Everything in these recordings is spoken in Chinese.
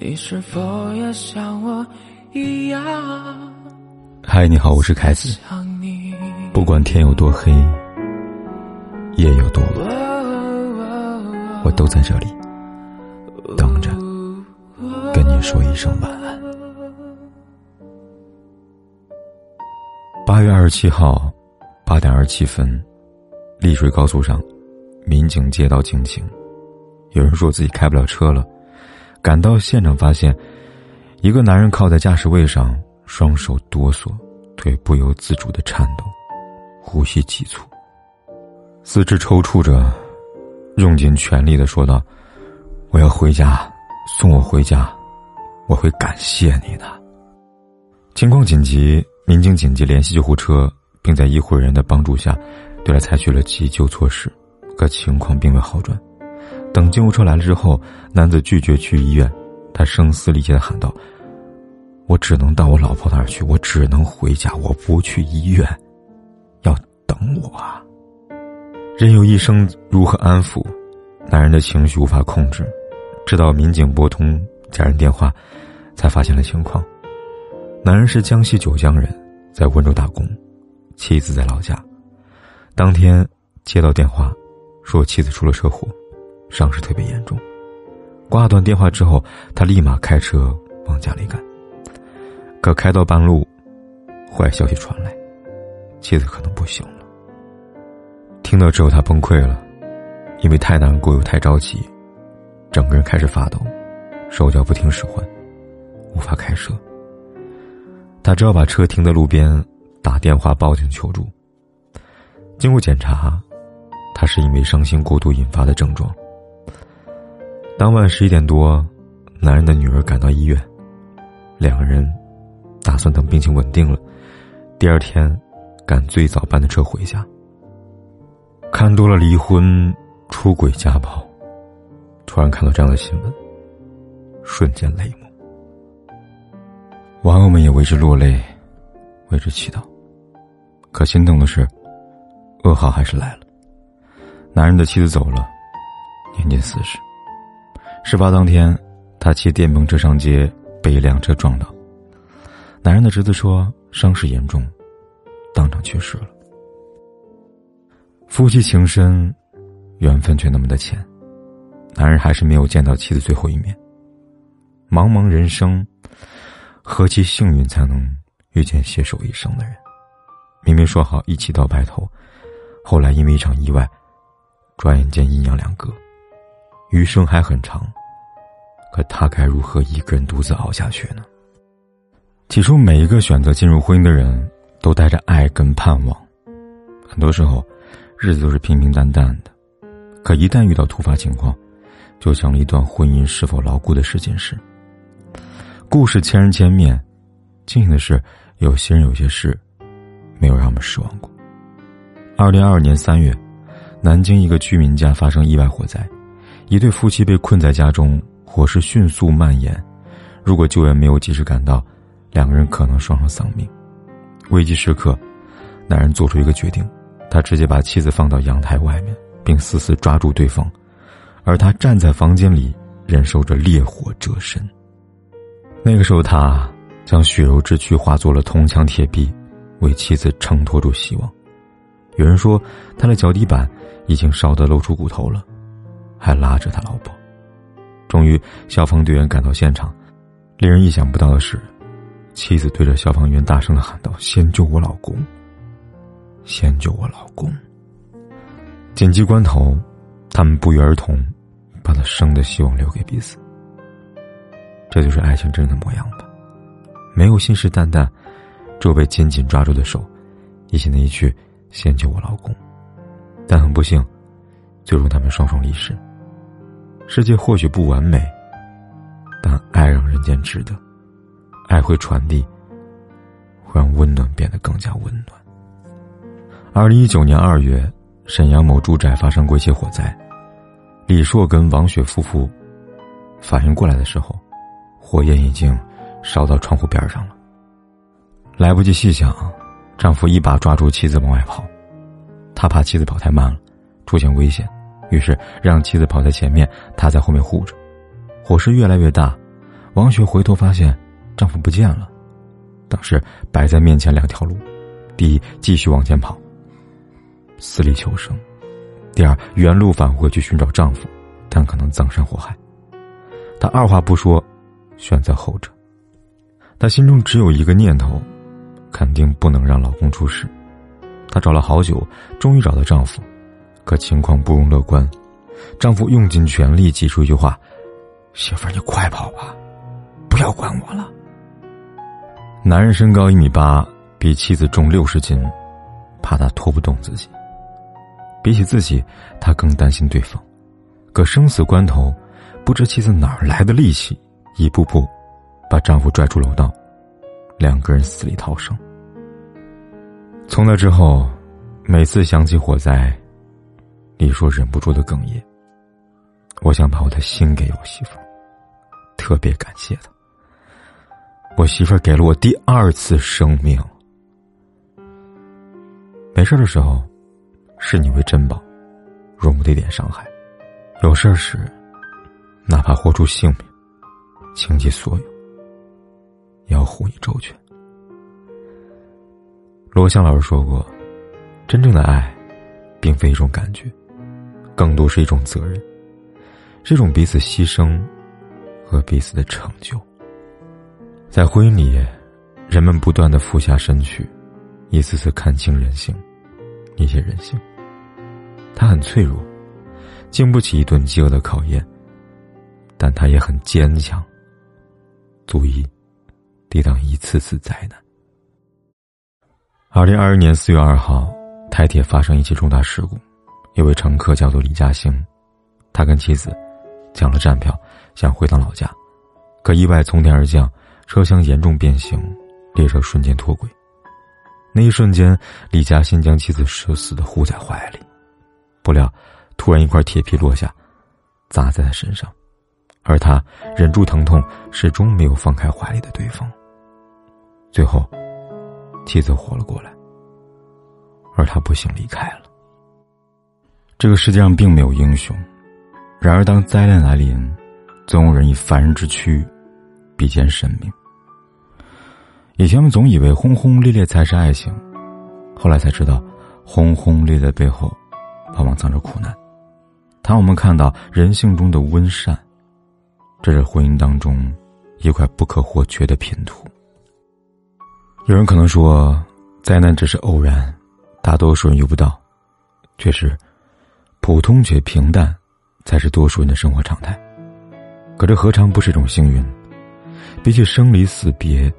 你是否也像我一样？嗨，你好，我是凯子。不管天有多黑，夜有多晚，我都在这里等着跟你说一声晚安。八月二十七号八点二十七分，丽水高速上，民警接到警情，有人说自己开不了车了。赶到现场，发现一个男人靠在驾驶位上，双手哆嗦，腿不由自主的颤抖，呼吸急促，四肢抽搐着，用尽全力的说道：“我要回家，送我回家，我会感谢你的。”情况紧急，民警紧急联系救护车，并在医护人员的帮助下，对他采取了急救措施，可情况并未好转。等救护车来了之后，男子拒绝去医院，他声嘶力竭的喊道：“我只能到我老婆那儿去，我只能回家，我不去医院，要等我啊！”任由医生如何安抚，男人的情绪无法控制，直到民警拨通家人电话，才发现了情况。男人是江西九江人，在温州打工，妻子在老家。当天接到电话，说妻子出了车祸。伤势特别严重，挂断电话之后，他立马开车往家里赶。可开到半路，坏消息传来，妻子可能不行了。听到之后，他崩溃了，因为太难过又太着急，整个人开始发抖，手脚不听使唤，无法开车。他只好把车停在路边，打电话报警求助。经过检查，他是因为伤心过度引发的症状。当晚十一点多，男人的女儿赶到医院，两个人打算等病情稳定了，第二天赶最早班的车回家。看多了离婚、出轨、家暴，突然看到这样的新闻，瞬间泪目。网友们也为之落泪，为之祈祷。可心疼的是，噩耗还是来了，男人的妻子走了，年近四十。事发当天，他骑电瓶车上街，被一辆车撞到。男人的侄子说伤势严重，当场去世了。夫妻情深，缘分却那么的浅，男人还是没有见到妻子最后一面。茫茫人生，何其幸运，才能遇见携手一生的人？明明说好一起到白头，后来因为一场意外，转眼间阴阳两隔。余生还很长，可他该如何一个人独自熬下去呢？起初，每一个选择进入婚姻的人，都带着爱跟盼望。很多时候，日子都是平平淡淡的，可一旦遇到突发情况，就像了一段婚姻是否牢固的试金石。故事千人千面，庆幸的是，有些人有些事，没有让我们失望过。二零二二年三月，南京一个居民家发生意外火灾。一对夫妻被困在家中，火势迅速蔓延。如果救援没有及时赶到，两个人可能双双丧命。危机时刻，男人做出一个决定，他直接把妻子放到阳台外面，并死死抓住对方，而他站在房间里，忍受着烈火折身。那个时候，他将血肉之躯化作了铜墙铁壁，为妻子衬托住希望。有人说，他的脚底板已经烧得露出骨头了。还拉着他老婆，终于消防队员赶到现场。令人意想不到的是，妻子对着消防员大声的喊道：“先救我老公！先救我老公！”紧急关头，他们不约而同，把他生的希望留给彼此。这就是爱情真的模样吧？没有信誓旦旦，只有被紧紧抓住的手，一心的一句“先救我老公”。但很不幸，最终他们双双离世。世界或许不完美，但爱让人间值得。爱会传递，会让温暖变得更加温暖。二零一九年二月，沈阳某住宅发生过一起火灾，李硕跟王雪夫妇反应过来的时候，火焰已经烧到窗户边上了。来不及细想，丈夫一把抓住妻子往外跑，他怕妻子跑太慢了，出现危险。于是让妻子跑在前面，他在后面护着。火势越来越大，王雪回头发现丈夫不见了，当时摆在面前两条路：第一，继续往前跑，死里求生；第二，原路返回去寻找丈夫，但可能葬身火海。她二话不说，选择后者。她心中只有一个念头：肯定不能让老公出事。她找了好久，终于找到丈夫，可情况不容乐观。丈夫用尽全力挤出一句话：“媳妇儿，你快跑吧，不要管我了。”男人身高一米八，比妻子重六十斤，怕她拖不动自己。比起自己，他更担心对方。可生死关头，不知妻子哪儿来的力气，一步步把丈夫拽出楼道，两个人死里逃生。从那之后，每次想起火灾，李硕忍不住的哽咽。我想把我的心给我媳妇，特别感谢她。我媳妇给了我第二次生命。没事的时候，视你为珍宝，容不得一点伤害；有事时，哪怕豁出性命，倾其所有，也要护你周全。罗翔老师说过：“真正的爱，并非一种感觉，更多是一种责任。这种彼此牺牲和彼此的成就。在婚姻里，人们不断的俯下身去，一次次看清人性，理解人性。他很脆弱，经不起一顿饥饿的考验，但他也很坚强，足以抵挡一次次灾难。”二零二一年四月二号，台铁发生一起重大事故，一位乘客叫做李嘉兴，他跟妻子抢了站票，想回趟老家，可意外从天而降，车厢严重变形，列车瞬间脱轨。那一瞬间，李嘉欣将妻子死死的护在怀里，不料突然一块铁皮落下，砸在他身上，而他忍住疼痛，始终没有放开怀里的对方。最后。妻子活了过来，而他不幸离开了。这个世界上并没有英雄，然而当灾难来临，总有人以凡人之躯比肩神明。以前我们总以为轰轰烈烈才是爱情，后来才知道，轰轰烈烈背后，往往藏着苦难。当我们看到人性中的温善，这是婚姻当中一块不可或缺的拼图。有人可能说，灾难只是偶然，大多数人遇不到。确实，普通且平淡，才是多数人的生活常态。可这何尝不是一种幸运？比起生离死别，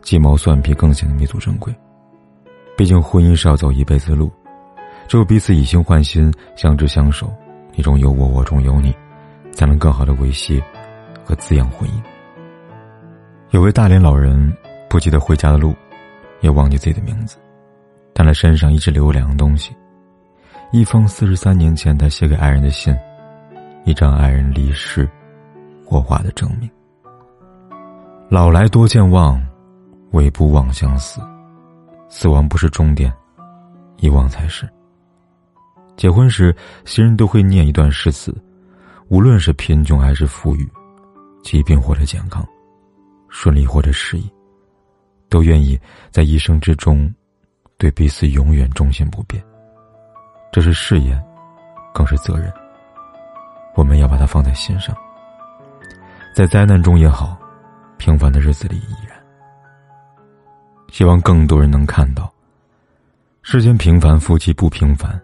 鸡毛蒜皮更显得弥足珍贵。毕竟婚姻是要走一辈子的路，只有彼此以心换心，相知相守，你中有我，我中有你，才能更好的维系和滋养婚姻。有位大连老人不记得回家的路。也忘记自己的名字，但他身上一直留有两样东西：一封四十三年前他写给爱人的信，一张爱人离世火化的证明。老来多健忘，唯不忘相思。死亡不是终点，遗忘才是。结婚时，新人都会念一段诗词，无论是贫穷还是富裕，疾病或者健康，顺利或者失意。都愿意在一生之中，对彼此永远忠心不变。这是誓言，更是责任。我们要把它放在心上，在灾难中也好，平凡的日子里依然。希望更多人能看到，世间平凡夫妻不平凡，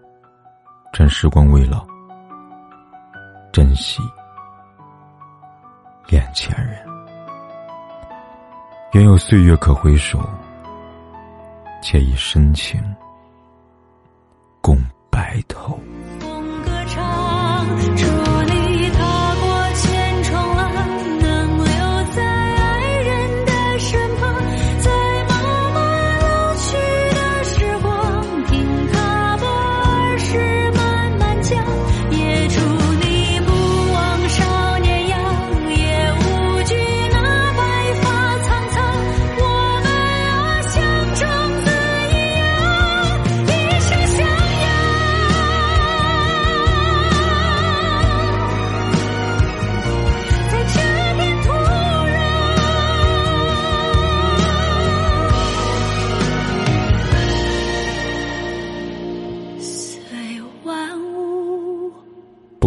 趁时光未老，珍惜眼前人。愿有岁月可回首，且以深情共